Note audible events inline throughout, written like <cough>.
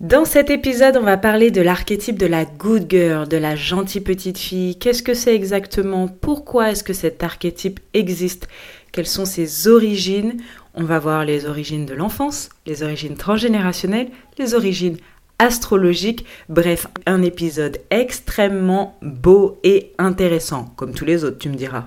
Dans cet épisode, on va parler de l'archétype de la good girl, de la gentille petite fille. Qu'est-ce que c'est exactement? Pourquoi est-ce que cet archétype existe? Quelles sont ses origines? On va voir les origines de l'enfance, les origines transgénérationnelles, les origines astrologiques. Bref, un épisode extrêmement beau et intéressant, comme tous les autres, tu me diras.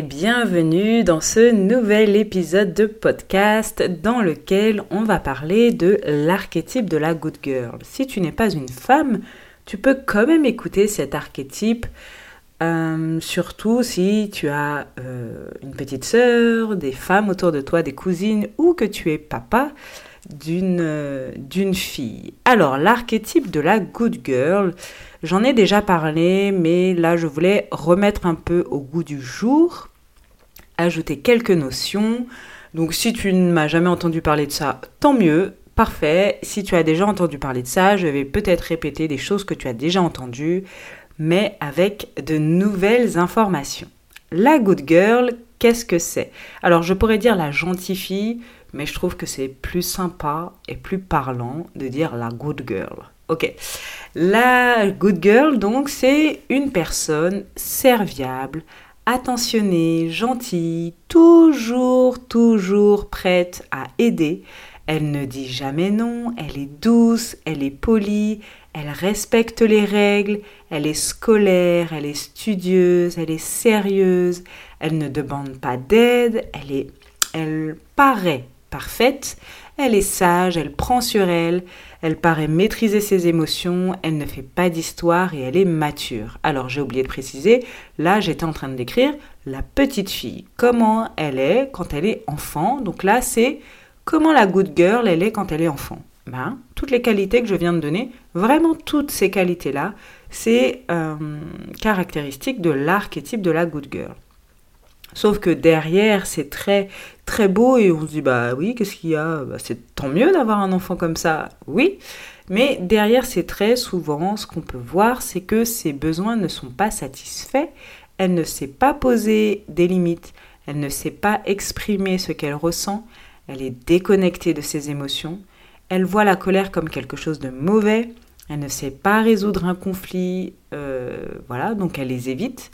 Bienvenue dans ce nouvel épisode de podcast dans lequel on va parler de l'archétype de la good girl. Si tu n'es pas une femme, tu peux quand même écouter cet archétype, euh, surtout si tu as euh, une petite sœur, des femmes autour de toi, des cousines ou que tu es papa d'une euh, d'une fille. Alors l'archétype de la good girl, J'en ai déjà parlé, mais là je voulais remettre un peu au goût du jour, ajouter quelques notions. Donc si tu ne m'as jamais entendu parler de ça, tant mieux, parfait. Si tu as déjà entendu parler de ça, je vais peut-être répéter des choses que tu as déjà entendues, mais avec de nouvelles informations. La good girl, qu'est-ce que c'est? Alors je pourrais dire la gentille fille, mais je trouve que c'est plus sympa et plus parlant de dire la good girl. Ok. La good girl, donc, c'est une personne serviable, attentionnée, gentille, toujours, toujours prête à aider. Elle ne dit jamais non, elle est douce, elle est polie, elle respecte les règles, elle est scolaire, elle est studieuse, elle est sérieuse, elle ne demande pas d'aide, elle est, elle paraît parfaite, elle est sage, elle prend sur elle, elle paraît maîtriser ses émotions, elle ne fait pas d'histoire et elle est mature. Alors j'ai oublié de préciser, là j'étais en train de décrire la petite fille, comment elle est quand elle est enfant. Donc là c'est comment la good girl elle est quand elle est enfant. Ben, toutes les qualités que je viens de donner, vraiment toutes ces qualités-là, c'est euh, caractéristique de l'archétype de la good girl. Sauf que derrière, c'est très très beau et on se dit bah oui, qu'est-ce qu'il y a? Bah, C'est tant mieux d'avoir un enfant comme ça, oui. Mais derrière c'est très souvent, ce qu'on peut voir, c'est que ses besoins ne sont pas satisfaits. Elle ne sait pas poser des limites. Elle ne sait pas exprimer ce qu'elle ressent. Elle est déconnectée de ses émotions. Elle voit la colère comme quelque chose de mauvais. Elle ne sait pas résoudre un conflit. Euh, voilà, donc elle les évite.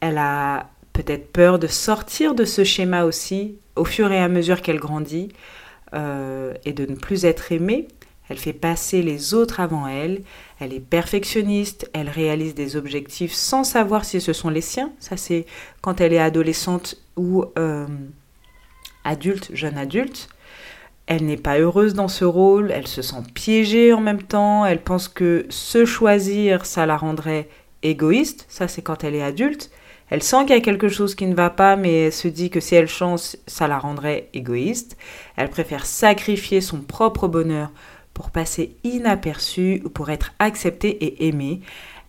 Elle a peut-être peur de sortir de ce schéma aussi au fur et à mesure qu'elle grandit euh, et de ne plus être aimée. Elle fait passer les autres avant elle. Elle est perfectionniste. Elle réalise des objectifs sans savoir si ce sont les siens. Ça, c'est quand elle est adolescente ou euh, adulte, jeune adulte. Elle n'est pas heureuse dans ce rôle. Elle se sent piégée en même temps. Elle pense que se choisir, ça la rendrait égoïste. Ça, c'est quand elle est adulte. Elle sent qu'il y a quelque chose qui ne va pas, mais elle se dit que si elle chance, ça la rendrait égoïste. Elle préfère sacrifier son propre bonheur pour passer inaperçue ou pour être acceptée et aimée.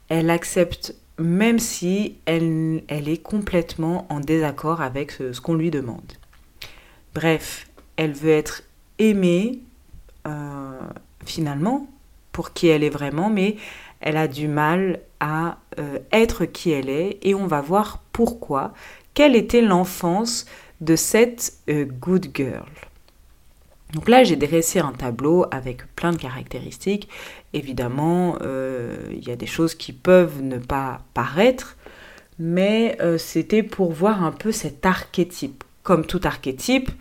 Elle accepte même si elle, elle est complètement en désaccord avec ce, qu'on lui demande. Bref, elle veut être aimée euh, finalement pour qui elle est vraiment, mais elle a du mal à euh, être qui elle est et on va voir pourquoi. Quelle était l'enfance de cette euh, good girl? Donc là, j'ai dressé un tableau avec plein de caractéristiques. Évidemment, euh, il y a des choses qui peuvent ne pas paraître, mais c'était pour voir un peu cet archétype. Comme tout archétype,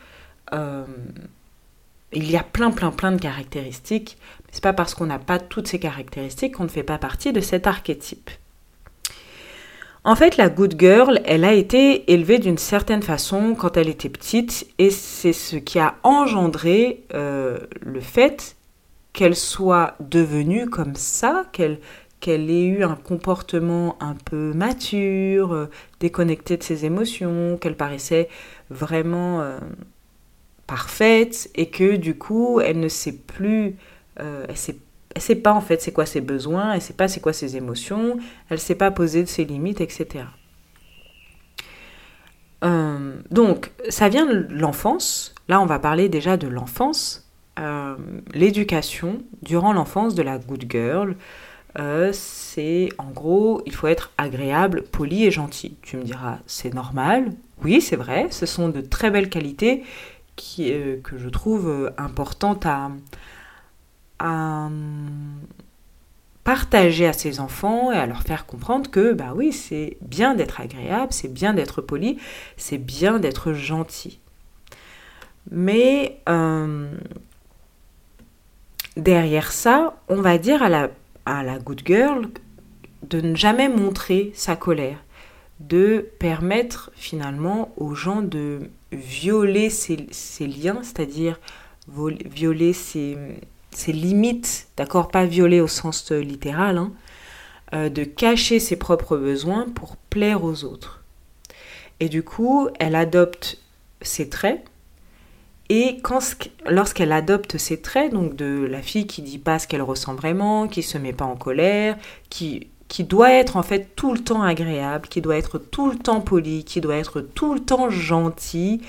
il y a plein, plein, plein de caractéristiques. C'est pas parce qu'on n'a pas toutes ces caractéristiques qu'on ne fait pas partie de cet archétype. En fait, la good girl, elle a été élevée d'une certaine façon quand elle était petite et c'est ce qui a engendré euh, le fait qu'elle soit devenue comme ça, qu'elle ait eu un comportement un peu mature, euh, déconnecté de ses émotions, qu'elle paraissait vraiment euh, parfaite et que du coup elle ne sait plus, euh, elle sait, sait pas en fait c'est quoi ses besoins, elle sait pas c'est quoi ses émotions, elle sait pas poser ses limites, etc. donc ça vient de l'enfance. Là on va parler déjà de l'enfance, l'éducation durant l'enfance de la good girl. Euh, c'est en gros, il faut être agréable, poli et gentil. Tu me diras, c'est normal. Oui, c'est vrai, ce sont de très belles qualités euh, que je trouve euh, importantes à, à partager à ses enfants et à leur faire comprendre que, bah oui, c'est bien d'être agréable, c'est bien d'être poli, c'est bien d'être gentil. Mais derrière ça, on va dire à la à la good girl de ne jamais montrer sa colère, de permettre finalement aux gens de violer ses, liens, c'est-à-dire violer ses, limites, d'accord Pas violer au sens littéral, hein, euh, de cacher ses propres besoins pour plaire aux autres. Et du coup, elle adopte ses traits, et lorsqu'elle adopte ces traits, donc de la fille qui dit pas ce qu'elle ressent vraiment, qui se met pas en colère, qui, qui doit être en fait tout le temps agréable, qui doit être tout le temps poli, qui doit être tout le temps gentil,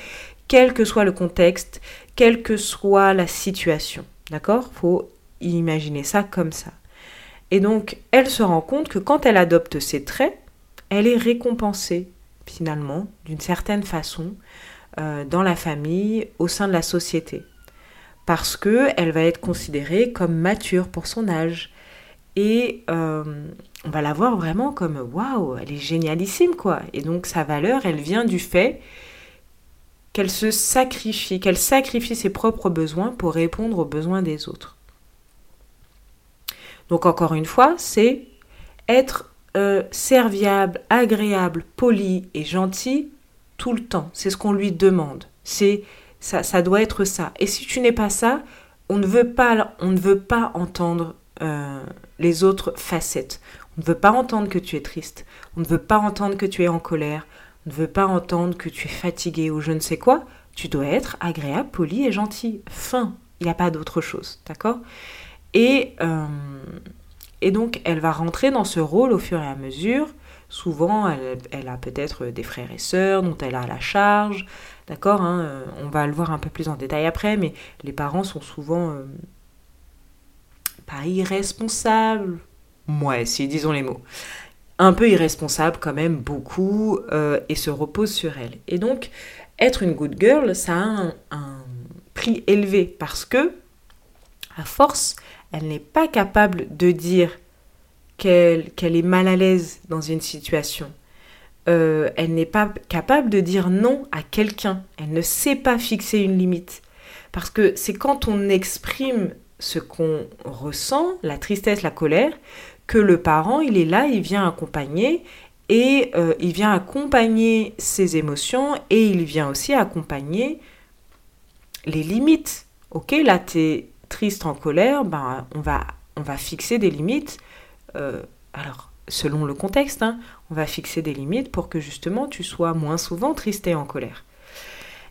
quel que soit le contexte, quelle que soit la situation. D'accord? Faut imaginer ça comme ça. Et donc, elle se rend compte que quand elle adopte ces traits, elle est récompensée finalement d'une certaine façon euh, dans la famille, au sein de la société. Parce qu'elle va être considérée comme mature pour son âge. Et euh, on va la voir vraiment comme waouh, elle est génialissime quoi. Et donc sa valeur, elle vient du fait qu'elle se sacrifie, qu'elle sacrifie ses propres besoins pour répondre aux besoins des autres. Donc encore une fois, c'est être euh, serviable, agréable, poli et gentil tout le temps. C'est ce qu'on lui demande. C'est ça, doit être ça. Et si tu n'es pas ça, on ne veut pas, on ne veut pas entendre euh, les autres facettes. On ne veut pas entendre que tu es triste. On ne veut pas entendre que tu es en colère. Ne veut pas entendre que tu es fatigué ou je ne sais quoi. Tu dois être agréable, poli et gentil. Fin. Il n'y a pas d'autre chose. D'accord? Et, euh, et donc, elle va rentrer dans ce rôle au fur et à mesure Souvent, elle, a peut-être des frères et sœurs dont elle a la charge. D'accord hein, euh, On va le voir un peu plus en détail après, mais les parents sont souvent euh, pas irresponsables. Ouais, si, disons les mots. Un peu irresponsables quand même, beaucoup, euh, et se reposent sur elle. Et donc, être une good girl, ça a un, un prix élevé parce que, à force, elle n'est pas capable de dire qu'elle est mal à l'aise dans une situation. Euh, elle n'est pas capable de dire non à quelqu'un. Elle ne sait pas fixer une limite. Parce que c'est quand on exprime ce qu'on ressent, la tristesse, la colère, que le parent, il est là, il vient accompagner et euh, il vient accompagner ses émotions et il vient aussi accompagner les limites. Ok, là, tu es triste en colère, ben, on, va, on va fixer des limites euh, alors selon le contexte, hein, on va fixer des limites pour que justement tu sois moins souvent triste et en colère.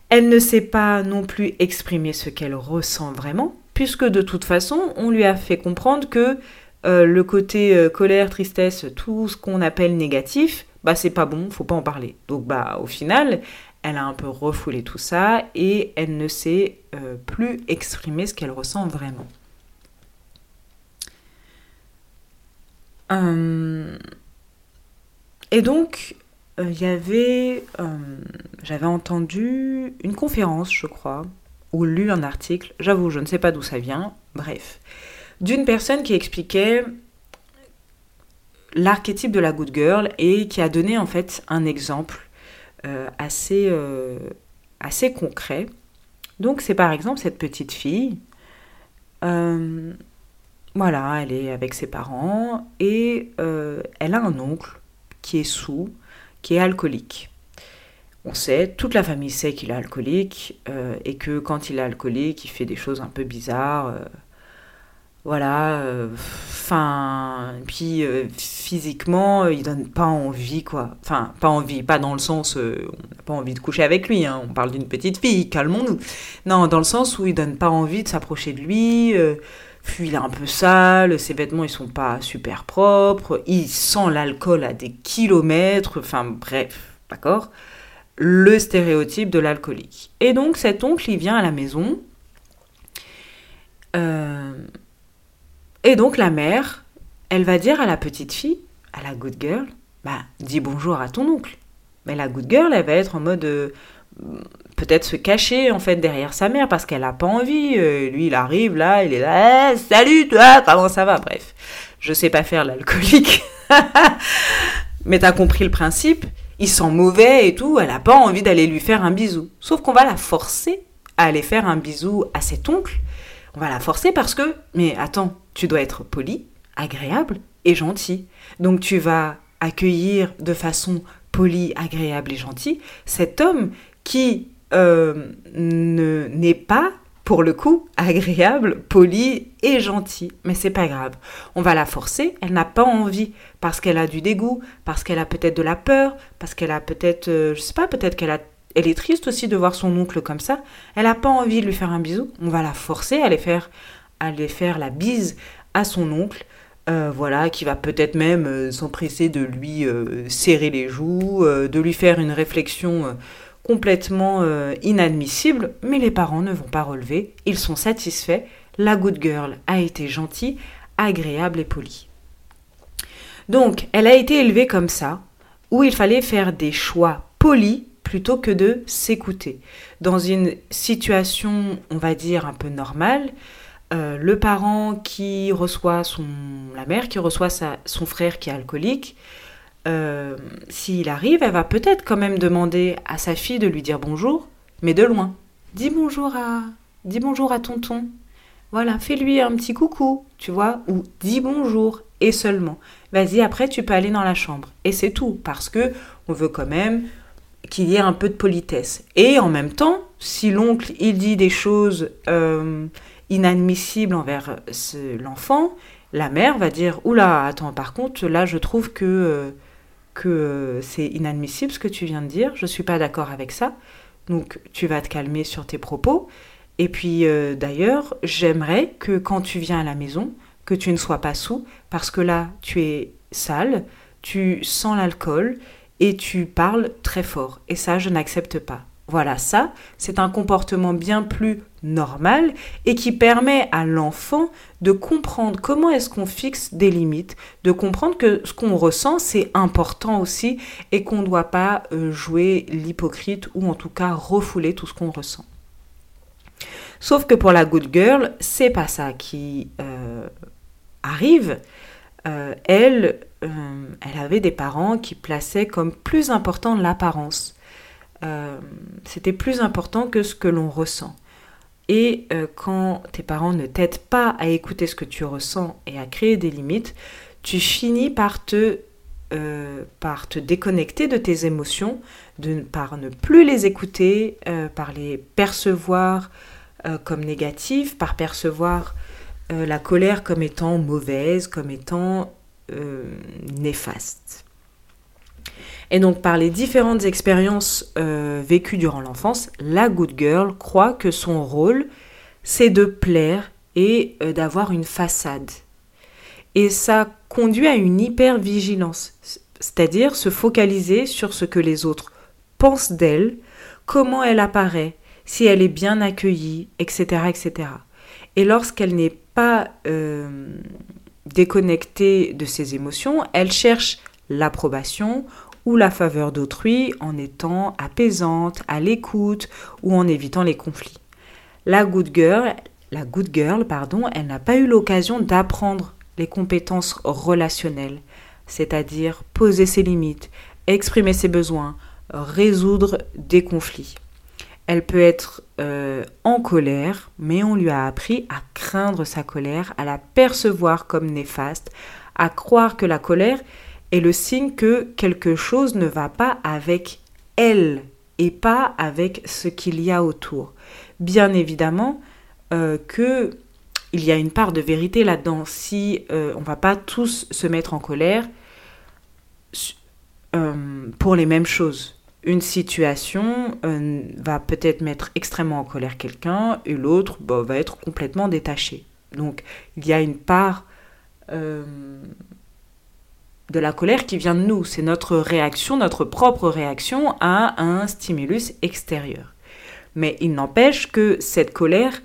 Elle ne sait pas non plus exprimer ce qu'elle ressent vraiment, puisque de toute façon, on lui a fait comprendre que euh, le côté euh, colère, tristesse, tout ce qu'on appelle négatif, bah c'est pas bon, faut pas en parler. Donc bah au final, elle a un peu refoulé tout ça et elle ne sait plus exprimer ce qu'elle ressent vraiment. Euh, et donc, euh, il y avait, euh, j'avais entendu une conférence, je crois, ou lu un article, j'avoue, je ne sais pas d'où ça vient, bref, d'une personne qui expliquait l'archétype de la good girl et qui a donné en fait un exemple assez, assez concret. Donc c'est par exemple cette petite fille voilà, elle est avec ses parents et euh, elle a un oncle qui est sous, qui est alcoolique. On sait, toute la famille sait qu'il est alcoolique euh, et que quand il est alcoolique, il fait des choses un peu bizarres. Voilà, euh, enfin, puis euh, physiquement, euh, il donne pas envie, quoi. Enfin, pas envie, pas dans le sens, euh, on n'a pas envie de coucher avec lui, hein, on parle d'une petite fille, calmons-nous. Non, dans le sens où il donne pas envie de s'approcher de lui, puis il est un peu sale, ses vêtements ils sont pas super propres, il sent l'alcool à des kilomètres, enfin bref, d'accord Le stéréotype de l'alcoolique. Et donc cet oncle, il vient à la maison. euh, et donc la mère, elle va dire à la petite fille, à la good girl, bah dis bonjour à ton oncle. Mais la good girl, elle va être en mode euh, peut-être se cacher en fait derrière sa mère parce qu'elle a pas envie. Euh, lui, il arrive là, il est là, Eh, salut toi, comment ça va? Bref, je sais pas faire l'alcoolique, <laughs> mais t'as compris le principe. Il sent mauvais et tout, elle a pas envie d'aller lui faire un bisou. Sauf qu'on va la forcer à aller faire un bisou à cet oncle. On va la forcer parce que, mais attends, tu dois être poli, agréable et gentil. Donc tu vas accueillir de façon polie, agréable et gentille cet homme qui euh, ne n'est pas pour le coup agréable, poli et gentil. Mais c'est pas grave. On va la forcer. Elle n'a pas envie parce qu'elle a du dégoût, parce qu'elle a peut-être de la peur, parce qu'elle a peut-être, euh, je sais pas, peut-être qu'elle est triste aussi de voir son oncle comme ça. Elle n'a pas envie de lui faire un bisou. On va la forcer à aller faire, aller faire la bise à son oncle. Euh, voilà, qui va peut-être même euh, s'empresser de lui euh, serrer les joues, de lui faire une réflexion complètement inadmissible, mais les parents ne vont pas relever, ils sont satisfaits, la good girl a été gentille, agréable et polie. Donc, elle a été élevée comme ça, où il fallait faire des choix polis plutôt que de s'écouter. Dans une situation, on va dire, un peu normale, euh, le parent qui reçoit son... la mère qui reçoit sa- son frère qui est alcoolique, euh, s'il arrive, elle va peut-être quand même demander à sa fille de lui dire bonjour, mais de loin. Dis bonjour à... Dis bonjour à tonton. Voilà, fais-lui un petit coucou, tu vois, ou dis bonjour, et seulement. Vas-y, après tu peux aller dans la chambre. Et c'est tout, parce que on veut quand même qu'il y ait un peu de politesse. Et en même temps, si l'oncle il dit des choses euh, inadmissibles envers ce- l'enfant, la mère va dire oula, attends, par contre, là je trouve que euh, que euh, c'est inadmissible ce que tu viens de dire. Je suis pas d'accord avec ça. Donc tu vas te calmer sur tes propos. Et puis euh, d'ailleurs, j'aimerais que quand tu viens à la maison, que tu ne sois pas sous, parce que là, tu es sale, tu sens l'alcool et tu parles très fort. Et ça, je n'accepte pas. Voilà, ça, c'est un comportement bien plus normal et qui permet à l'enfant de comprendre comment est-ce qu'on fixe des limites, de comprendre que ce qu'on ressent, c'est important aussi et qu'on ne doit pas euh, jouer l'hypocrite ou en tout cas refouler tout ce qu'on ressent. Sauf que pour la good girl, c'est pas ça qui euh, arrive. Euh, elle, elle avait des parents qui plaçaient comme plus important l'apparence. Euh, C'était plus important que ce que l'on ressent. Et euh, quand tes parents ne t'aident pas à écouter ce que tu ressens et à créer des limites, tu finis par te, euh, par te déconnecter de tes émotions, par ne plus les écouter, par les percevoir comme négatives, par percevoir la colère comme étant mauvaise, comme étant néfaste. Et donc par les différentes expériences euh, vécues durant l'enfance, la good girl croit que son rôle, c'est de plaire et euh, d'avoir une façade. Et ça conduit à une hyper-vigilance, c'est-à-dire se focaliser sur ce que les autres pensent d'elle, comment elle apparaît, si elle est bien accueillie, etc. etc. Et lorsqu'elle n'est pas euh, déconnectée de ses émotions, elle cherche l'approbation ou la faveur d'autrui en étant apaisante, à l'écoute ou en évitant les conflits. La good girl, la good girl pardon, elle n'a pas eu l'occasion d'apprendre les compétences relationnelles, c'est-à-dire poser ses limites, exprimer ses besoins, résoudre des conflits. Elle peut être euh, en colère, mais on lui a appris à craindre sa colère, à la percevoir comme néfaste, à croire que la colère est le signe que quelque chose ne va pas avec elle et pas avec ce qu'il y a autour. Bien évidemment euh, que il y a une part de vérité là-dedans. Si euh, on va pas tous se mettre en colère euh, pour les mêmes choses. Une situation euh, va peut-être mettre extrêmement en colère quelqu'un et l'autre bah, va être complètement détaché. Donc il y a une part de la colère qui vient de nous. C'est notre réaction, notre propre réaction à un stimulus extérieur. Mais il n'empêche que cette colère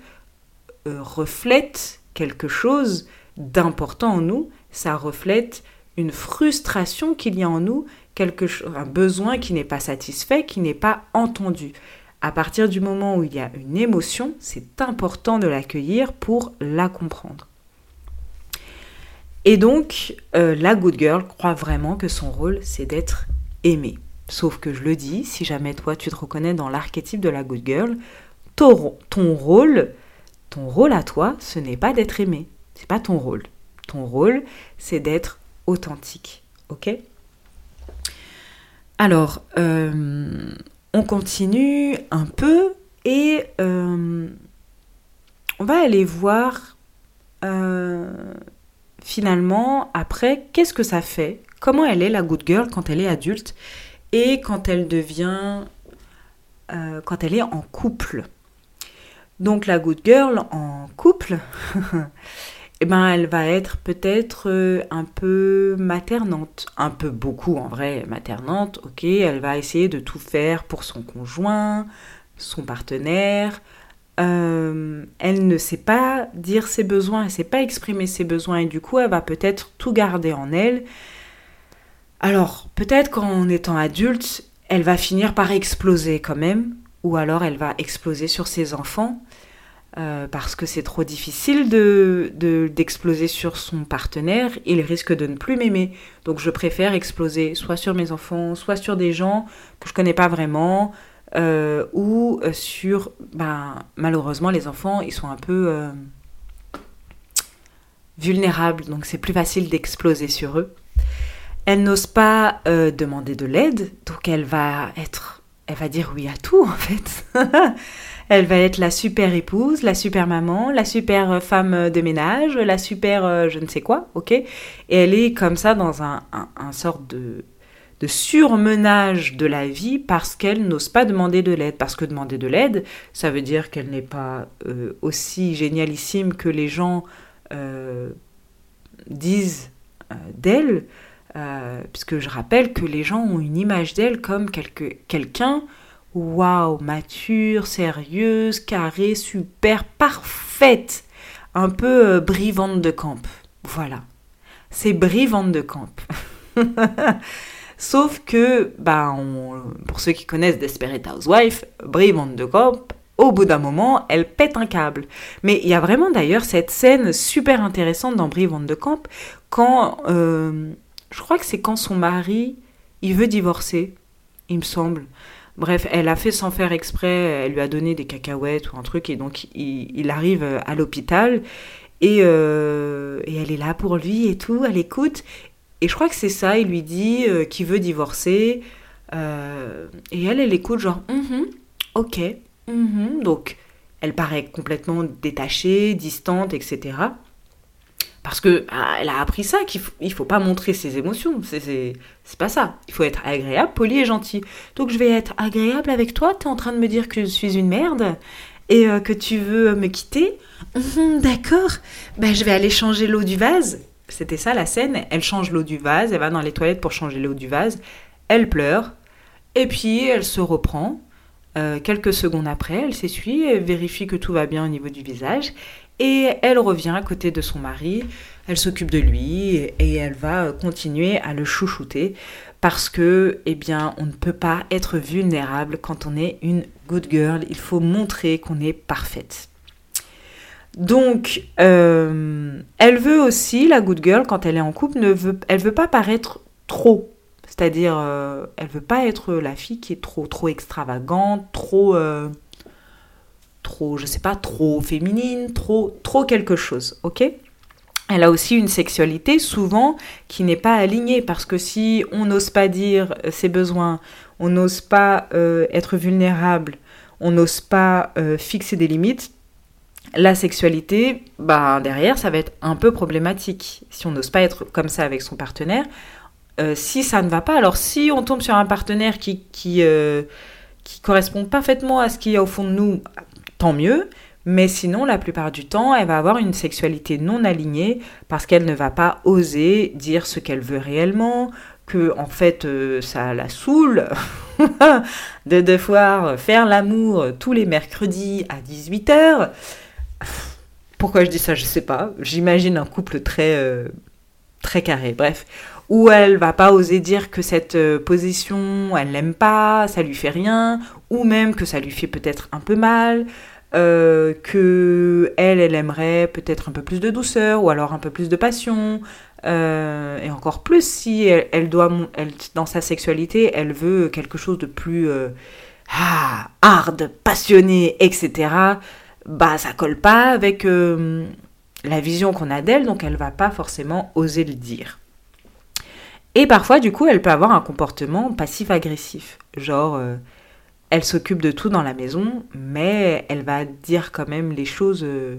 euh, reflète quelque chose d'important en nous. Ça reflète une frustration qu'il y a en nous, quelque un besoin qui n'est pas satisfait, qui n'est pas entendu. À partir du moment où il y a une émotion, c'est important de l'accueillir pour la comprendre. Et donc, euh, la good girl croit vraiment que son rôle, c'est d'être aimée. Sauf que je le dis, si jamais toi tu te reconnais dans l'archétype de la good girl, ton, rôle, ton rôle à toi, ce n'est pas d'être aimé. C'est pas ton rôle. Ton rôle, c'est d'être authentique. Ok? Alors, euh, on continue un peu et euh, on va aller voir finalement, après, qu'est-ce que ça fait? Comment elle est la good girl quand elle est adulte? Et quand elle devient... Euh, quand elle est en couple? Donc la good girl en couple, <laughs> eh ben, elle va être peut-être euh, un peu maternante, un peu beaucoup en vrai maternante, ok, elle va essayer de tout faire pour son conjoint, son partenaire, euh, elle ne sait pas dire ses besoins, elle ne sait pas exprimer ses besoins et du coup elle va peut-être tout garder en elle. Alors peut-être qu'en étant adulte, elle va finir par exploser quand même, ou alors elle va exploser sur ses enfants. Euh, parce que c'est trop difficile de, d'exploser sur son partenaire, il risque de ne plus m'aimer. Donc je préfère exploser soit sur mes enfants, soit sur des gens que je connais pas vraiment, euh, ou euh, sur, ben, malheureusement, les enfants, ils sont un peu euh, vulnérables, donc c'est plus facile d'exploser sur eux. Elle n'ose pas demander de l'aide, donc elle va être, elle va dire oui à tout <laughs> en fait. elle va être la super épouse, la super maman, la super femme de ménage, la super je ne sais quoi, ok? Et elle est comme ça dans un, un, un de de surmenage de la vie parce qu'elle n'ose pas demander de l'aide. Parce que demander de l'aide, ça veut dire qu'elle n'est pas euh, aussi génialissime que les gens euh, disent euh, d'elle, puisque je rappelle que les gens ont une image d'elle comme quelqu'un, waouh, mature, sérieuse, carrée, super, parfaite, un peu brivante de camp. Voilà, c'est brivante de camp. <laughs> Sauf que, bah, pour ceux qui connaissent Desperate Housewife, Brie Van de Cop, au bout d'un moment, elle pète un câble. Mais il y a vraiment d'ailleurs cette scène super intéressante dans Brie Van de Camp quand, euh, je crois que c'est quand son mari, il veut divorcer, il me semble. Bref, elle a fait sans faire exprès, elle lui a donné des cacahuètes ou un truc, et donc il, arrive à l'hôpital, et, euh, et, elle est là pour lui et tout, elle écoute, et je crois que c'est ça, il lui dit euh, qu'il veut divorcer. Euh, et elle, elle écoute genre, mm ok, mm donc elle paraît complètement détachée, distante, etc. Parce que ah, elle a appris ça, qu'il faut, faut pas montrer ses émotions. C'est pas ça. Il faut être agréable, poli et gentil. Donc je vais être agréable avec toi. Tu es en train de me dire que je suis une merde et euh, que tu veux me quitter. Mhm, d'accord. Ben, je vais aller changer l'eau du vase. C'était ça la scène. Elle change l'eau du vase, elle va dans les toilettes pour changer l'eau du vase. Elle pleure. Et puis elle se reprend. Euh, quelques secondes après, elle s'essuie, elle vérifie que tout va bien au niveau du visage. Et elle revient à côté de son mari. Elle s'occupe de lui et elle va continuer à le chouchouter parce que, eh bien, on ne peut pas être vulnérable quand on est une good girl. Il faut montrer qu'on est parfaite. Donc, euh, elle veut aussi, la good girl, quand elle est en couple, ne veut, elle veut pas paraître trop. C'est-à-dire, euh, elle veut pas être la fille qui est trop, trop extravagante, trop, euh, trop, je sais pas, trop féminine, trop, trop quelque chose, ok? Elle a aussi une sexualité souvent qui n'est pas alignée parce que si on n'ose pas dire ses besoins, on n'ose pas euh, être vulnérable, on n'ose pas euh, fixer des limites, la sexualité, bah, derrière, ça va être un peu problématique. Si on n'ose pas être comme ça avec son partenaire, euh, si ça ne va pas, alors si on tombe sur un partenaire qui, qui, qui correspond parfaitement à ce qu'il y a au fond de nous, tant mieux. Mais sinon, la plupart du temps, elle va avoir une sexualité non alignée parce qu'elle ne va pas oser dire ce qu'elle veut réellement, que en fait euh, ça la saoule <laughs> de devoir faire l'amour tous les mercredis à 18h. Pourquoi je dis ça, je sais pas. J'imagine un couple très euh, très carré. Bref, où elle va pas oser dire que cette euh, position, elle l'aime pas, ça lui fait rien, ou même que ça lui fait peut-être un peu mal, euh, que elle, elle aimerait peut-être un peu plus de douceur ou alors un peu plus de passion. Et encore plus si elle, doit, dans sa sexualité, elle veut quelque chose de plus euh, ah, hard, passionné, etc. Bah, ça colle pas avec la vision qu'on a d'elle, donc elle va pas forcément oser le dire. Et parfois, du coup, elle peut avoir un comportement passif-agressif, genre elle s'occupe de tout dans la maison, mais elle va dire quand même les choses. Euh,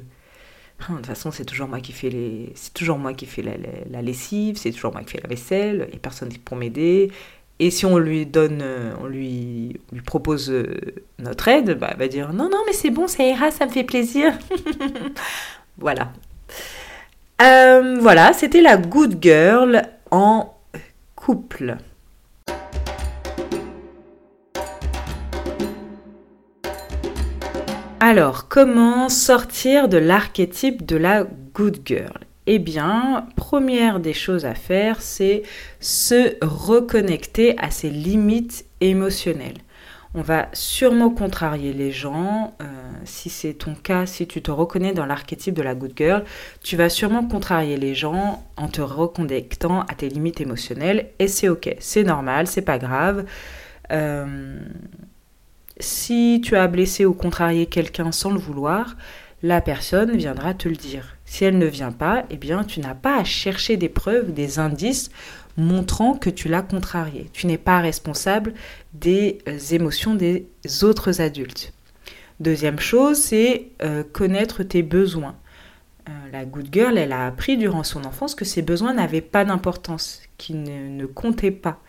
de toute façon, c'est toujours moi qui fais les, toujours moi qui la, lessive, c'est toujours moi qui fais la vaisselle, et personne pour m'aider. Et si on lui donne, euh, on lui, propose euh, notre aide, bah, elle va dire non, non, mais c'est bon, ça ira, ça me fait plaisir. <laughs> voilà. voilà, c'était la good girl en couple. Alors, comment sortir de l'archétype de la good girl? Eh bien, première des choses à faire, c'est se reconnecter à ses limites émotionnelles. On va sûrement contrarier les gens. Euh, si c'est ton cas, si tu te reconnais dans l'archétype de la good girl, tu vas sûrement contrarier les gens en te reconnectant à tes limites émotionnelles. Et c'est ok, c'est normal, c'est pas grave. Euh, si tu as blessé ou contrarié quelqu'un sans le vouloir, la personne viendra te le dire. Si elle ne vient pas, eh bien, tu n'as pas à chercher des preuves, des indices montrant que tu l'as contrarié. Tu n'es pas responsable des euh, émotions des autres adultes. Deuxième chose, c'est euh, connaître tes besoins. Euh, la good girl, elle a appris durant son enfance que ses besoins n'avaient pas d'importance, qu'ils ne comptaient pas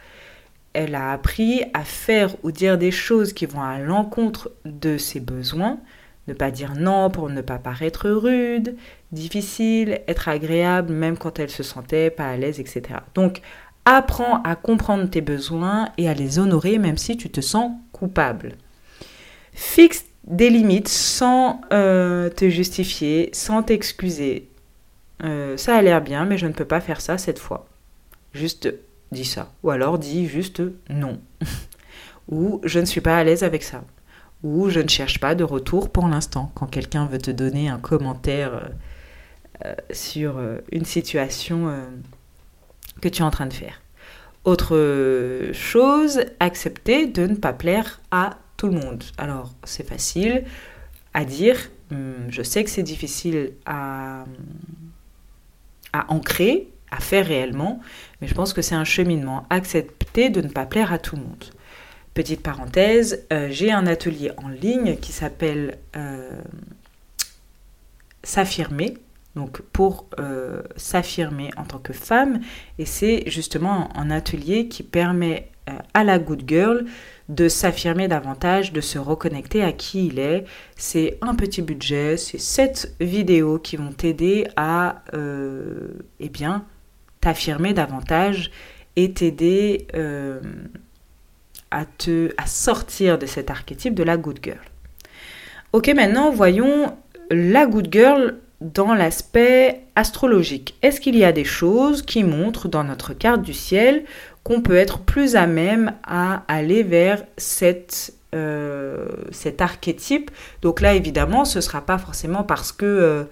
elle a appris à faire ou dire des choses qui vont à l'encontre de ses besoins, ne pas dire non pour ne pas paraître rude, difficile, être agréable même quand elle se sentait pas à l'aise, etc. Donc, apprends à comprendre tes besoins et à les honorer même si tu te sens coupable. Fixe des limites sans euh, te justifier, sans t'excuser. Euh, ça a l'air bien, mais je ne peux pas faire ça cette fois. Juste dis ça. Ou alors dis juste non. <laughs> Ou je ne suis pas à l'aise avec ça. Ou je ne cherche pas de retour pour l'instant. Quand quelqu'un veut te donner un commentaire euh, euh, sur euh, une situation que tu es en train de faire. Autre chose, accepter de ne pas plaire à tout le monde. Alors, c'est facile à dire. Hum, je sais que c'est difficile à, à ancrer, à faire réellement, mais je pense que c'est un cheminement. Accepter de ne pas plaire à tout le monde. Petite parenthèse, euh, j'ai un atelier en ligne qui s'appelle euh, S'affirmer, donc pour euh, s'affirmer en tant que femme, et c'est justement un atelier qui permet à la good girl de s'affirmer davantage, de se reconnecter à qui il est. C'est un petit budget, c'est sept vidéos qui vont t'aider à eh bien, t'affirmer davantage et t'aider à, te, à sortir de cet archétype de la good girl. Ok, maintenant voyons la good girl dans l'aspect astrologique. Est-ce qu'il y a des choses qui montrent dans notre carte du ciel qu'on peut être plus à même à aller vers cette, euh, cet archétype? Donc là, évidemment, ce ne sera pas forcément parce que... Euh,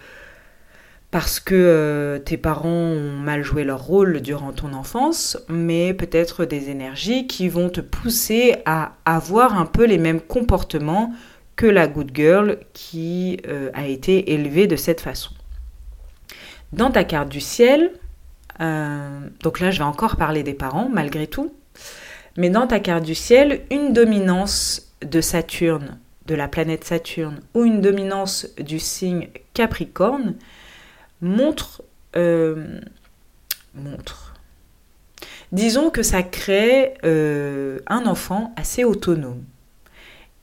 parce que euh, tes parents ont mal joué leur rôle durant ton enfance, mais peut-être des énergies qui vont te pousser à avoir un peu les mêmes comportements que la good girl qui euh, a été élevée de cette façon. Dans ta carte du ciel, euh, donc là je vais encore parler des parents malgré tout, mais dans ta carte du ciel, une dominance de Saturne, de la planète Saturne, ou une dominance du signe Capricorne montre, euh, montre. Disons que ça crée euh, un enfant assez autonome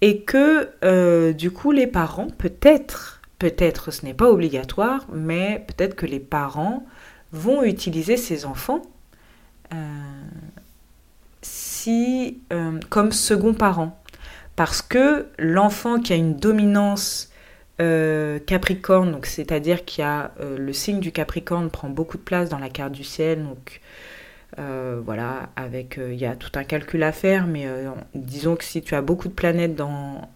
et que euh, du coup les parents, peut-être, peut-être ce n'est pas obligatoire, mais peut-être que les parents vont utiliser ces enfants si, comme second parent. Parce que l'enfant qui a une dominance euh, Capricorne, donc c'est-à-dire qu'il y a euh, le signe du Capricorne prend beaucoup de place dans la carte du ciel, donc euh, voilà, avec il y a tout un calcul à faire, mais disons que si tu as beaucoup de planètes dans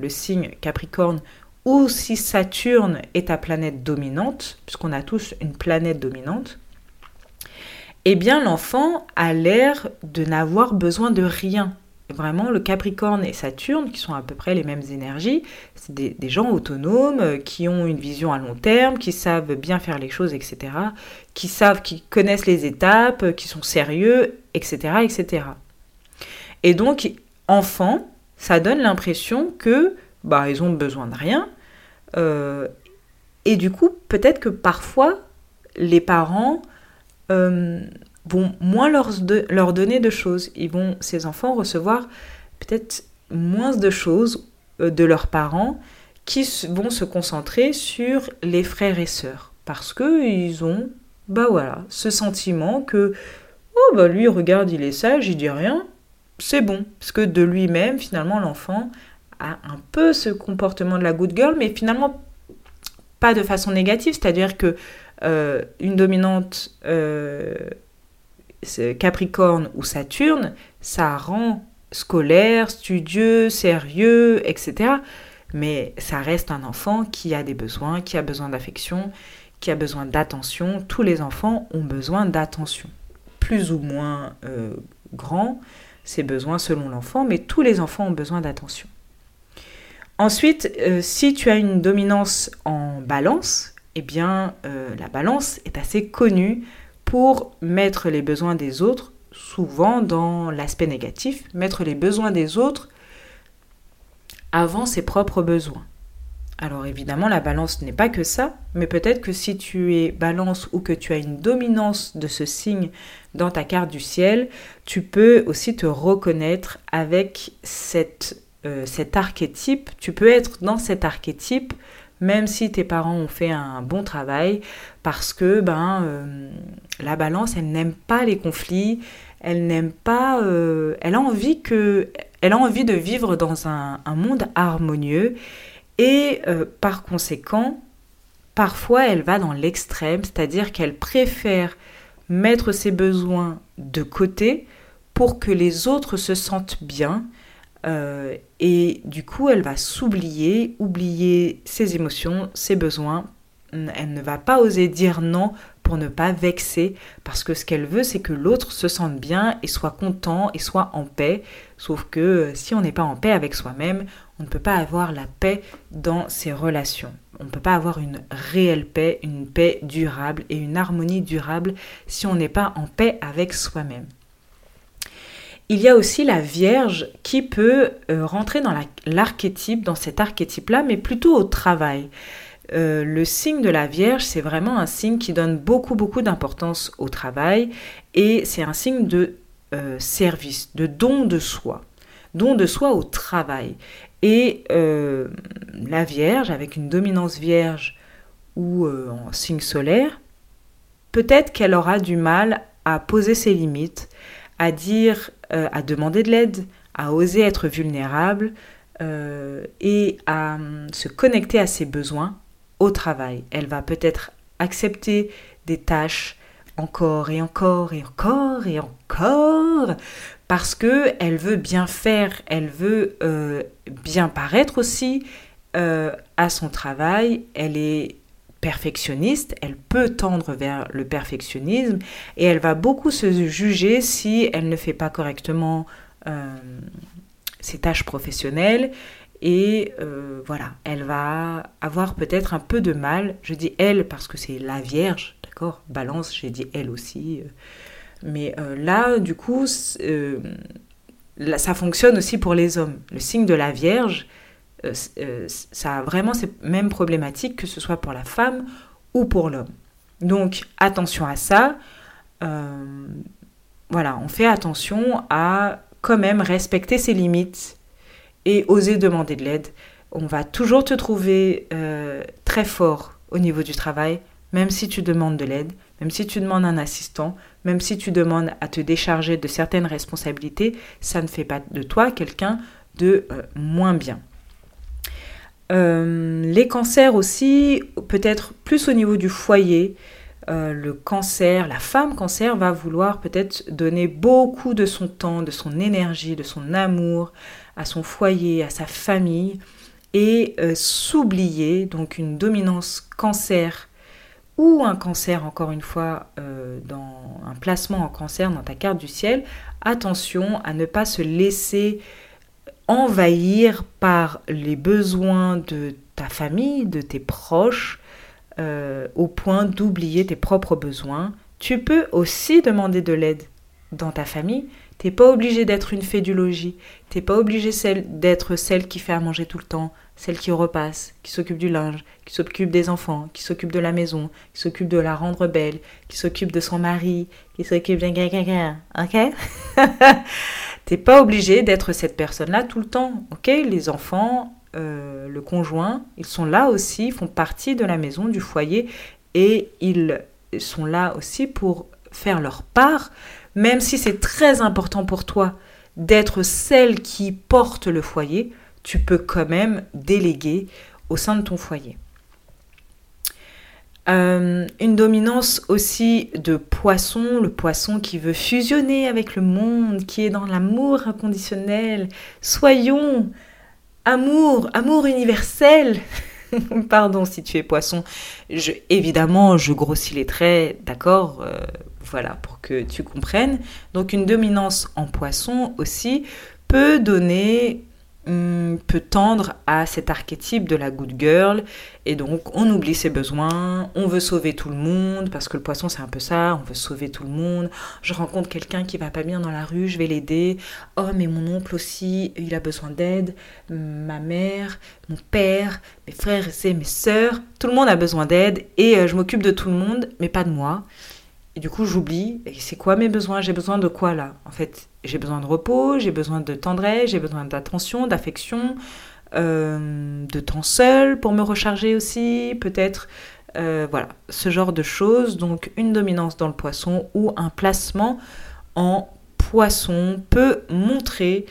le signe Capricorne, ou si Saturne est ta planète dominante, puisqu'on a tous une planète dominante, eh bien l'enfant a l'air de n'avoir besoin de rien vraiment le Capricorne et Saturne, qui sont à peu près les mêmes énergies, c'est des, gens autonomes, euh, qui ont une vision à long terme, qui savent bien faire les choses, etc., qui savent, qui connaissent les étapes, euh, qui sont sérieux, etc., etc. Et donc, enfant, ça donne l'impression que, bah, ils ont besoin de rien, euh, et du coup, peut-être que parfois, les parents vont moins leur, donner de choses. Ils vont, ces enfants, recevoir peut-être moins de choses euh, de leurs parents qui vont se concentrer sur les frères et sœurs. Parce qu'ils ont, bah voilà, ce sentiment que, oh bah lui, regarde, il est sage, il dit rien, c'est bon. Parce que de lui-même, finalement, l'enfant a un peu ce comportement de la good girl, mais finalement pas de façon négative, c'est-à-dire que euh, une dominante euh, Capricorne ou Saturne, ça rend scolaire, studieux, sérieux, etc. Mais ça reste un enfant qui a des besoins, qui a besoin d'affection, qui a besoin d'attention. Tous les enfants ont besoin d'attention. Plus ou moins euh, grand, ces besoins selon l'enfant, mais tous les enfants ont besoin d'attention. Ensuite, euh, si tu as une dominance en balance, eh bien, euh, la balance est assez connue pour mettre les besoins des autres, souvent dans l'aspect négatif, mettre les besoins des autres avant ses propres besoins. Alors évidemment, la balance n'est pas que ça, mais peut-être que si tu es balance ou que tu as une dominance de ce signe dans ta carte du ciel, tu peux aussi te reconnaître avec euh, cet archétype. Tu peux être dans cet archétype même si tes parents ont fait un bon travail, parce que ben, euh, la balance, elle n'aime pas les conflits, elle n'aime pas, euh, elle a envie que, elle a envie de vivre dans un, monde harmonieux, et euh, par conséquent, parfois elle va dans l'extrême, c'est-à-dire qu'elle préfère mettre ses besoins de côté pour que les autres se sentent bien, euh, et du coup, elle va s'oublier, oublier ses émotions, ses besoins. Elle ne va pas oser dire non pour ne pas vexer, parce que ce qu'elle veut, c'est que l'autre se sente bien et soit content et soit en paix. Sauf que euh, si on n'est pas en paix avec soi-même, on ne peut pas avoir la paix dans ses relations. On ne peut pas avoir une réelle paix, une paix durable et une harmonie durable si on n'est pas en paix avec soi-même. Il y a aussi la Vierge qui peut euh, rentrer dans l'archétype, dans cet archétype-là, mais plutôt au travail. Euh, le signe de la Vierge, c'est vraiment un signe qui donne beaucoup, beaucoup d'importance au travail et c'est un signe de euh, service, de don de soi, don de soi au travail. Et la Vierge, avec une dominance Vierge ou en signe solaire, peut-être qu'elle aura du mal à poser ses limites, à dire euh, à demander de l'aide, à oser être vulnérable euh, et à hum, se connecter à ses besoins au travail. Elle va peut-être accepter des tâches encore et encore et encore et encore parce que elle veut bien faire, elle veut euh, bien paraître aussi à son travail. Elle est perfectionniste, elle peut tendre vers le perfectionnisme et elle va beaucoup se juger si elle ne fait pas correctement euh, ses tâches professionnelles et euh, voilà, elle va avoir peut-être un peu de mal. Je dis elle parce que c'est la Vierge, d'accord Balance, j'ai dit elle aussi. Euh. Mais là, du coup, ça fonctionne aussi pour les hommes. Le signe de la Vierge, ça a vraiment ces mêmes problématiques que ce soit pour la femme ou pour l'homme. Donc attention à ça. voilà, on fait attention à quand même respecter ses limites et oser demander de l'aide. On va toujours te trouver euh, très fort au niveau du travail, même si tu demandes de l'aide, même si tu demandes un assistant, même si tu demandes à te décharger de certaines responsabilités, ça ne fait pas de toi quelqu'un de euh, moins bien. Euh, les cancers aussi, peut-être plus au niveau du foyer, le cancer, la femme cancer va vouloir peut-être donner beaucoup de son temps, de son énergie, de son amour à son foyer, à sa famille, et euh, s'oublier, donc une dominance cancer ou un cancer, encore une fois, euh, dans un placement en cancer dans ta carte du ciel, attention à ne pas se laisser envahir par les besoins de ta famille, de tes proches, euh, au point d'oublier tes propres besoins. Tu peux aussi demander de l'aide dans ta famille, T'es pas obligé d'être une fée du logis. T'es pas obligé d'être celle qui fait à manger tout le temps, celle qui repasse, qui s'occupe du linge, qui s'occupe des enfants, qui s'occupe de la maison, qui s'occupe de la rendre belle, qui s'occupe de son mari, qui s'occupe gars, ok? <laughs> T'es pas obligé d'être cette personne-là tout le temps, ok? Les enfants, euh, le conjoint, ils sont là aussi, font partie de la maison, du foyer, et ils sont là aussi pour faire leur part même si c'est très important pour toi d'être celle qui porte le foyer, tu peux quand même déléguer au sein de ton foyer. Euh, une dominance aussi de poisson, le poisson qui veut fusionner avec le monde, qui est dans l'amour inconditionnel. Soyons amour, amour universel. <laughs> Pardon si tu es poisson. Évidemment, je grossis les traits, d'accord euh, voilà, pour que tu comprennes. Donc une dominance en poisson aussi peut donner, peut tendre à cet archétype de la good girl. Et donc on oublie ses besoins, on veut sauver tout le monde, parce que le poisson c'est un peu ça, on veut sauver tout le monde. Je rencontre quelqu'un qui va pas bien dans la rue, je vais l'aider. Oh mais mon oncle aussi, il a besoin d'aide. Ma mère, mon père, mes frères et mes sœurs, tout le monde a besoin d'aide et euh, je m'occupe de tout le monde, mais pas de moi. Et du coup, j'oublie. C'est quoi mes besoins? J'ai besoin de quoi là? En fait, j'ai besoin de repos, j'ai besoin de tendresse, j'ai besoin d'attention, d'affection, euh, de temps seul pour me recharger aussi, peut-être. Euh, voilà, ce genre de choses. Donc, une dominance dans le poisson ou un placement en poisson peut montrer,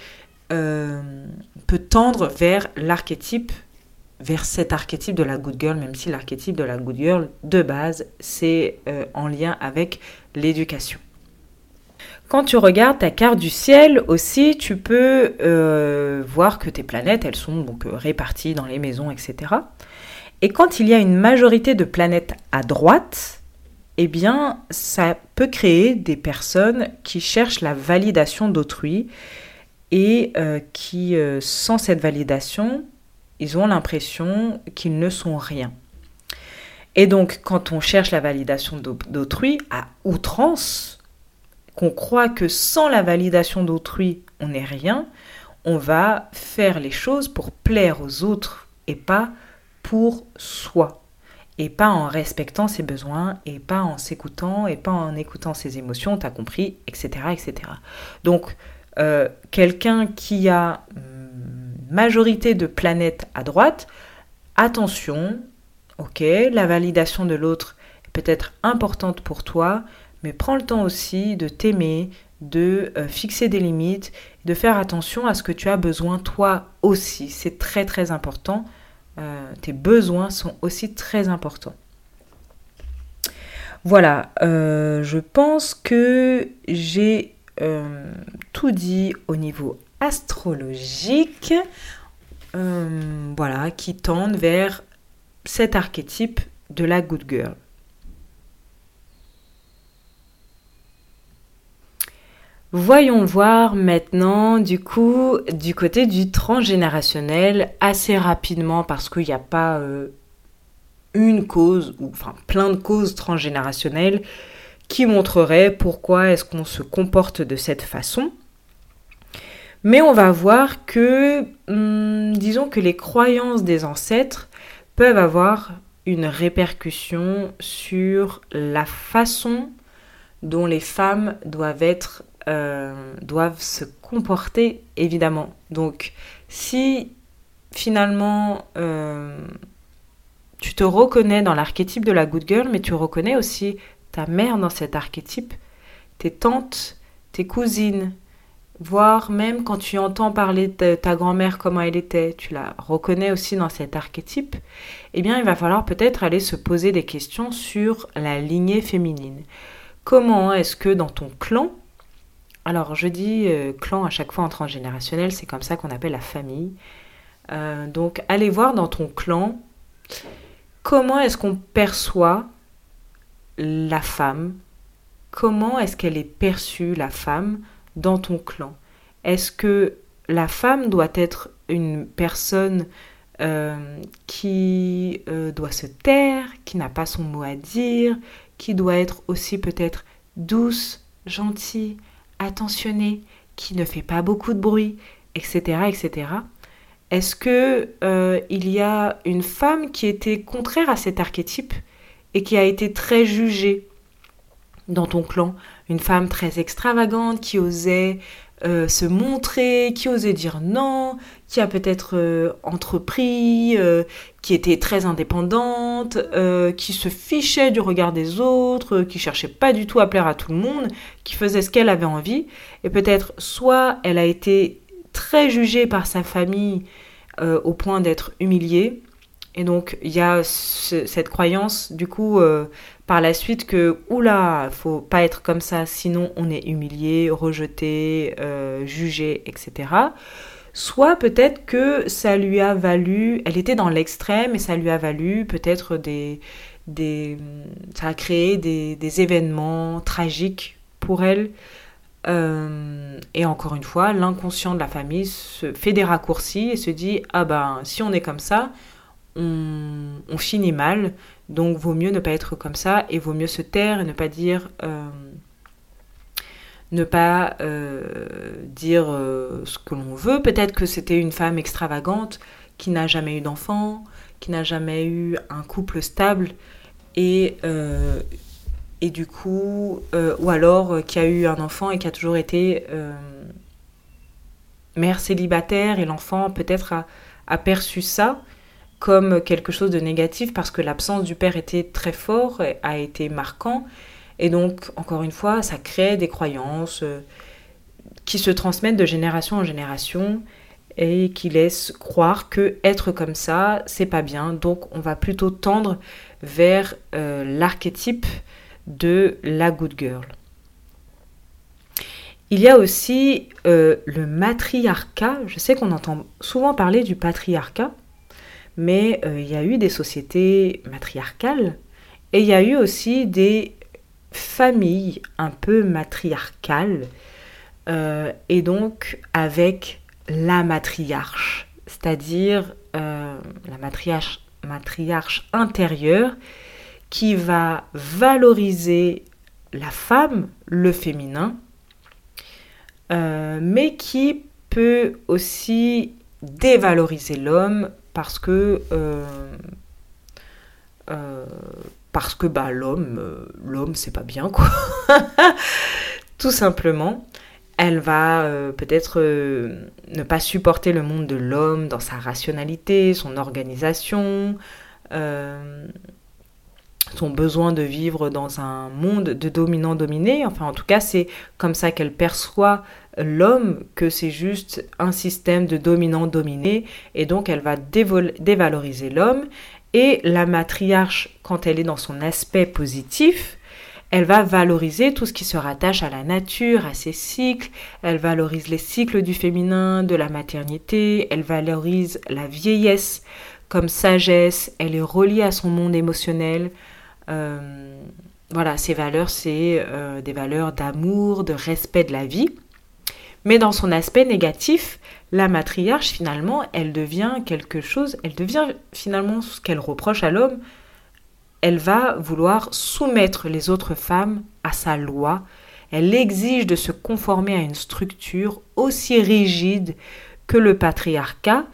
euh, peut tendre vers l'archétype vers cet archétype de la good girl, même si l'archétype de la good girl de base, c'est euh, en lien avec l'éducation. Quand tu regardes ta carte du ciel aussi, tu peux euh, voir que tes planètes, elles sont donc euh, réparties dans les maisons, etc. Et quand il y a une majorité de planètes à droite, eh bien, ça peut créer des personnes qui cherchent la validation d'autrui et qui, sans cette validation, ils ont l'impression qu'ils ne sont rien. Et donc, quand on cherche la validation d'autrui à outrance, qu'on croit que sans la validation d'autrui, on n'est rien, on va faire les choses pour plaire aux autres et pas pour soi. Et pas en respectant ses besoins, et pas en s'écoutant, et pas en écoutant ses émotions, t'as compris, etc. etc. Donc, euh, quelqu'un qui a majorité de planètes à droite, attention, ok, la validation de l'autre est peut-être importante pour toi, mais prends le temps aussi de t'aimer, de euh, fixer des limites, de faire attention à ce que tu as besoin toi aussi. C'est très très important. Euh, tes besoins sont aussi très importants. Voilà, euh, je pense que j'ai tout dit au niveau astrologiques, euh, voilà, qui tendent vers cet archétype de la good girl. Voyons voir maintenant du coup du côté du transgénérationnel assez rapidement parce qu'il n'y a pas euh, une cause ou enfin plein de causes transgénérationnelles qui montreraient pourquoi est-ce qu'on se comporte de cette façon. Mais on va voir que hum, disons que les croyances des ancêtres peuvent avoir une répercussion sur la façon dont les femmes doivent être euh, doivent se comporter évidemment. Donc si finalement euh, tu te reconnais dans l'archétype de la good girl, mais tu reconnais aussi ta mère dans cet archétype, tes tantes, tes cousines, voire même quand tu entends parler de ta grand-mère, comment elle était, tu la reconnais aussi dans cet archétype, eh bien il va falloir peut-être aller se poser des questions sur la lignée féminine. Comment est-ce que dans ton clan, alors, je dis euh, clan à chaque fois en transgénérationnel, c'est comme ça qu'on appelle la famille. Euh, donc, allez voir dans ton clan comment est-ce qu'on perçoit la femme, comment est-ce qu'elle est perçue, la femme, dans ton clan. Est-ce que la femme doit être une personne euh, qui doit se taire, qui n'a pas son mot à dire, qui doit être aussi peut-être douce, gentille, attentionné, qui ne fait pas beaucoup de bruit, etc. etc. Est-ce que euh, il y a une femme qui était contraire à cet archétype et qui a été très jugée dans ton clan? Une femme très extravagante qui osait euh, se montrer, qui osait dire non, qui a peut-être euh, entrepris, euh, qui était très indépendante, qui se fichait du regard des autres, qui cherchait pas du tout à plaire à tout le monde, qui faisait ce qu'elle avait envie. Et peut-être soit elle a été très jugée par sa famille au point d'être humiliée. Et donc il y a cette croyance du coup par la suite que oula, faut pas être comme ça, sinon on est humilié, rejeté, euh, jugé, etc. Soit peut-être que ça lui a valu, elle était dans l'extrême et ça lui a valu peut-être des, des, ça a créé des, événements tragiques pour elle. Euh, et encore une fois, l'inconscient de la famille se fait des raccourcis et se dit ah ben si on est comme ça, on finit mal. Donc vaut mieux ne pas être comme ça et vaut mieux se taire et ne pas dire euh, ne pas euh, dire euh, ce que l'on veut. Peut-être que c'était une femme extravagante qui n'a jamais eu d'enfant, qui n'a jamais eu un couple stable et, et du coup, ou alors qui a eu un enfant et qui a toujours été mère célibataire et l'enfant peut-être a perçu ça comme quelque chose de négatif parce que l'absence du père était très fort, a été marquant. Et donc, encore une fois, ça crée des croyances euh, qui se transmettent de génération en génération et qui laissent croire que être comme ça, c'est pas bien. Donc, on va plutôt tendre vers euh, l'archétype de la good girl. Il y a aussi euh, le matriarcat. Je sais qu'on entend souvent parler du patriarcat mais euh, il y a eu des sociétés matriarcales et il y a eu aussi des familles un peu matriarcales euh, et donc avec la matriarche, c'est-à-dire euh, la matriarche, matriarche intérieure qui va valoriser la femme, le féminin, mais qui peut aussi dévaloriser l'homme parce que euh, euh, parce que bah l'homme euh, l'homme c'est pas bien quoi. <laughs> Tout simplement elle va peut-être ne pas supporter le monde de l'homme dans sa rationalité son organisation son besoin de vivre dans un monde de dominant-dominé. Enfin, en tout cas, c'est comme ça qu'elle perçoit l'homme, que c'est juste un système de dominant-dominé, et donc elle va dévaloriser l'homme. Et la matriarche, quand elle est dans son aspect positif, elle va valoriser tout ce qui se rattache à la nature, à ses cycles. Elle valorise les cycles du féminin, de la maternité. Elle valorise la vieillesse comme sagesse. Elle est reliée à son monde émotionnel. Euh, voilà, ces valeurs, c'est euh, des valeurs d'amour, de respect de la vie. Mais dans son aspect négatif, la matriarche, finalement, elle devient quelque chose, elle devient finalement ce qu'elle reproche à l'homme, elle va vouloir soumettre les autres femmes à sa loi, elle exige de se conformer à une structure aussi rigide que le patriarcat,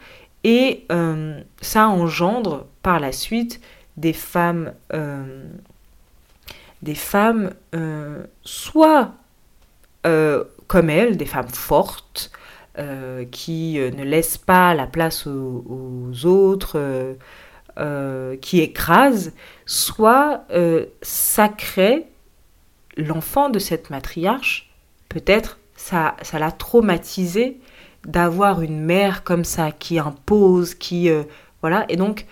et euh, ça engendre par la suite des femmes, euh, euh, soit comme elle, des femmes fortes, qui ne laissent pas la place aux, autres, qui écrasent, soit ça crée l'enfant de cette matriarche, peut-être ça, ça l'a traumatisé d'avoir une mère comme ça qui impose, qui voilà, et donc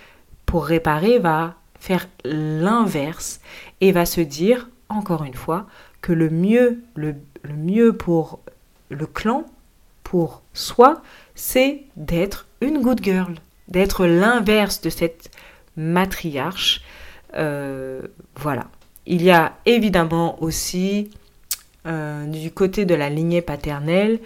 réparer, va faire l'inverse et va se dire, encore une fois, que le mieux, le, mieux pour le clan, pour soi, c'est d'être une good girl, d'être l'inverse de cette matriarche. Euh, voilà. Il y a évidemment aussi euh, du côté de la lignée paternelle,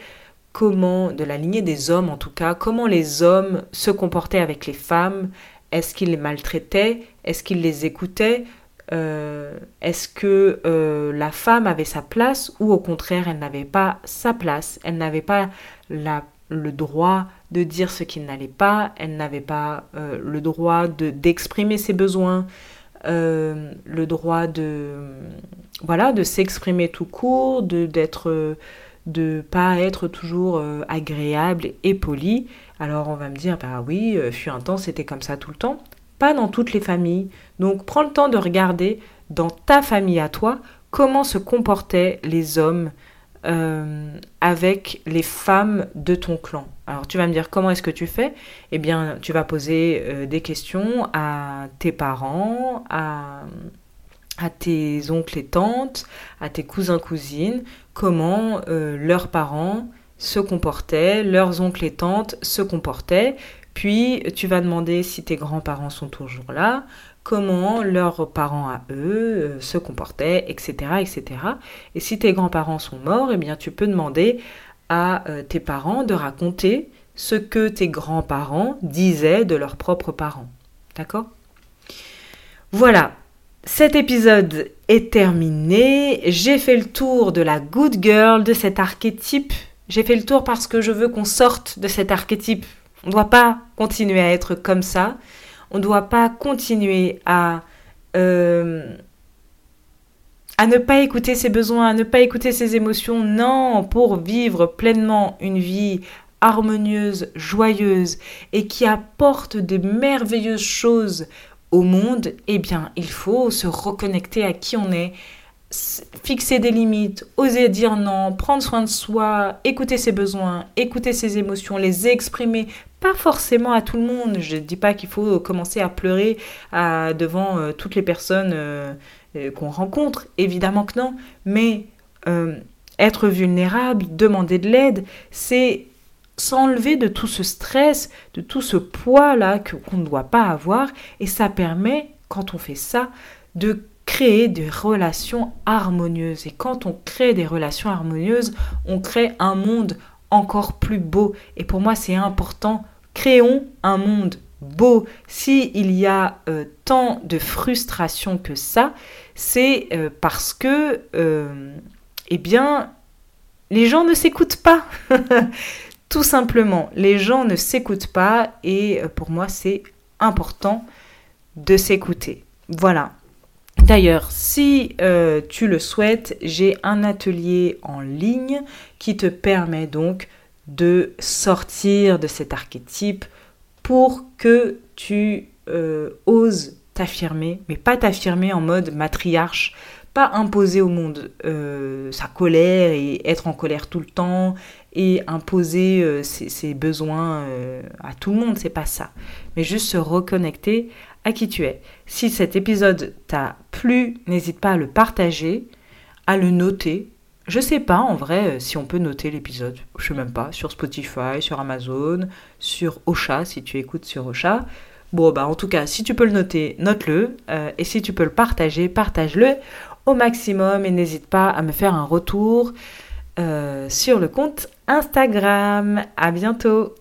comment, de la lignée des hommes en tout cas, comment les hommes se comportaient avec les femmes, est-ce qu'il les maltraitait Est-ce qu'il les écoutait euh, Est-ce que euh, la femme avait sa place ou au contraire elle n'avait pas sa place? Elle n'avait pas le droit de dire ce qu'il n'allait pas, elle n'avait pas euh, le droit d'exprimer ses besoins, le droit de voilà de s'exprimer tout court, d'être de pas être toujours agréable et poli. Alors on va me dire, bah oui, euh, fut un temps, c'était comme ça tout le temps. Pas dans toutes les familles. Donc prends le temps de regarder dans ta famille à toi comment se comportaient les hommes euh, avec les femmes de ton clan. Alors tu vas me dire comment est-ce que tu fais? Eh bien tu vas poser euh, des questions à tes parents, à, à, tes oncles et tantes, à tes cousins cousines, comment leurs parents se comportaient, leurs oncles et tantes se comportaient, puis tu vas demander si tes grands-parents sont toujours là, comment leurs parents à eux euh, se comportaient, etc., etc. Et si tes grands-parents sont morts, eh bien tu peux demander à euh, tes parents de raconter ce que tes grands-parents disaient de leurs propres parents. D'accord? Voilà, cet épisode est terminé. J'ai fait le tour de la good girl, de cet archétype j'ai fait le tour parce que je veux qu'on sorte de cet archétype. On ne doit pas continuer à être comme ça. On ne doit pas continuer à, euh, à ne pas écouter ses besoins, à ne pas écouter ses émotions. Non, pour vivre pleinement une vie harmonieuse, joyeuse et qui apporte de merveilleuses choses au monde, eh bien, il faut se reconnecter à qui on est, fixer des limites, oser dire non, prendre soin de soi, écouter ses besoins, écouter ses émotions, les exprimer, pas forcément à tout le monde. Je ne dis pas qu'il faut commencer à pleurer devant euh, toutes les personnes euh, euh, qu'on rencontre, évidemment que non, mais être vulnérable, demander de l'aide, c'est s'enlever de tout ce stress, de tout ce poids-là qu'on ne doit pas avoir, et ça permet, quand on fait ça, de créer des relations harmonieuses. Et quand on crée des relations harmonieuses, on crée un monde encore plus beau. Et pour moi, c'est important. Créons un monde beau. S'il il y a euh, tant de frustration que ça, c'est euh, parce que, euh, eh bien, les gens ne s'écoutent pas. <laughs> Tout simplement, les gens ne s'écoutent pas et pour moi, c'est important de s'écouter. Voilà. D'ailleurs, si euh, tu le souhaites, j'ai un atelier en ligne qui te permet donc de sortir de cet archétype pour que tu euh, oses t'affirmer, mais pas t'affirmer en mode matriarche, pas imposer au monde euh, sa colère et être en colère tout le temps et imposer ses, ses, besoins à tout le monde, c'est pas ça. Mais juste se reconnecter à qui tu es. Si cet épisode t'a plu, n'hésite pas à le partager, à le noter. Je sais pas en vrai euh, si on peut noter l'épisode. Je sais même pas. Sur Spotify, sur Amazon, sur Ocha, si tu écoutes sur Ocha. Bon, bah en tout cas, si tu peux le noter, note-le. Euh, et si tu peux le partager, partage-le au maximum et n'hésite pas à me faire un retour. Euh, sur le compte Instagram. À bientôt!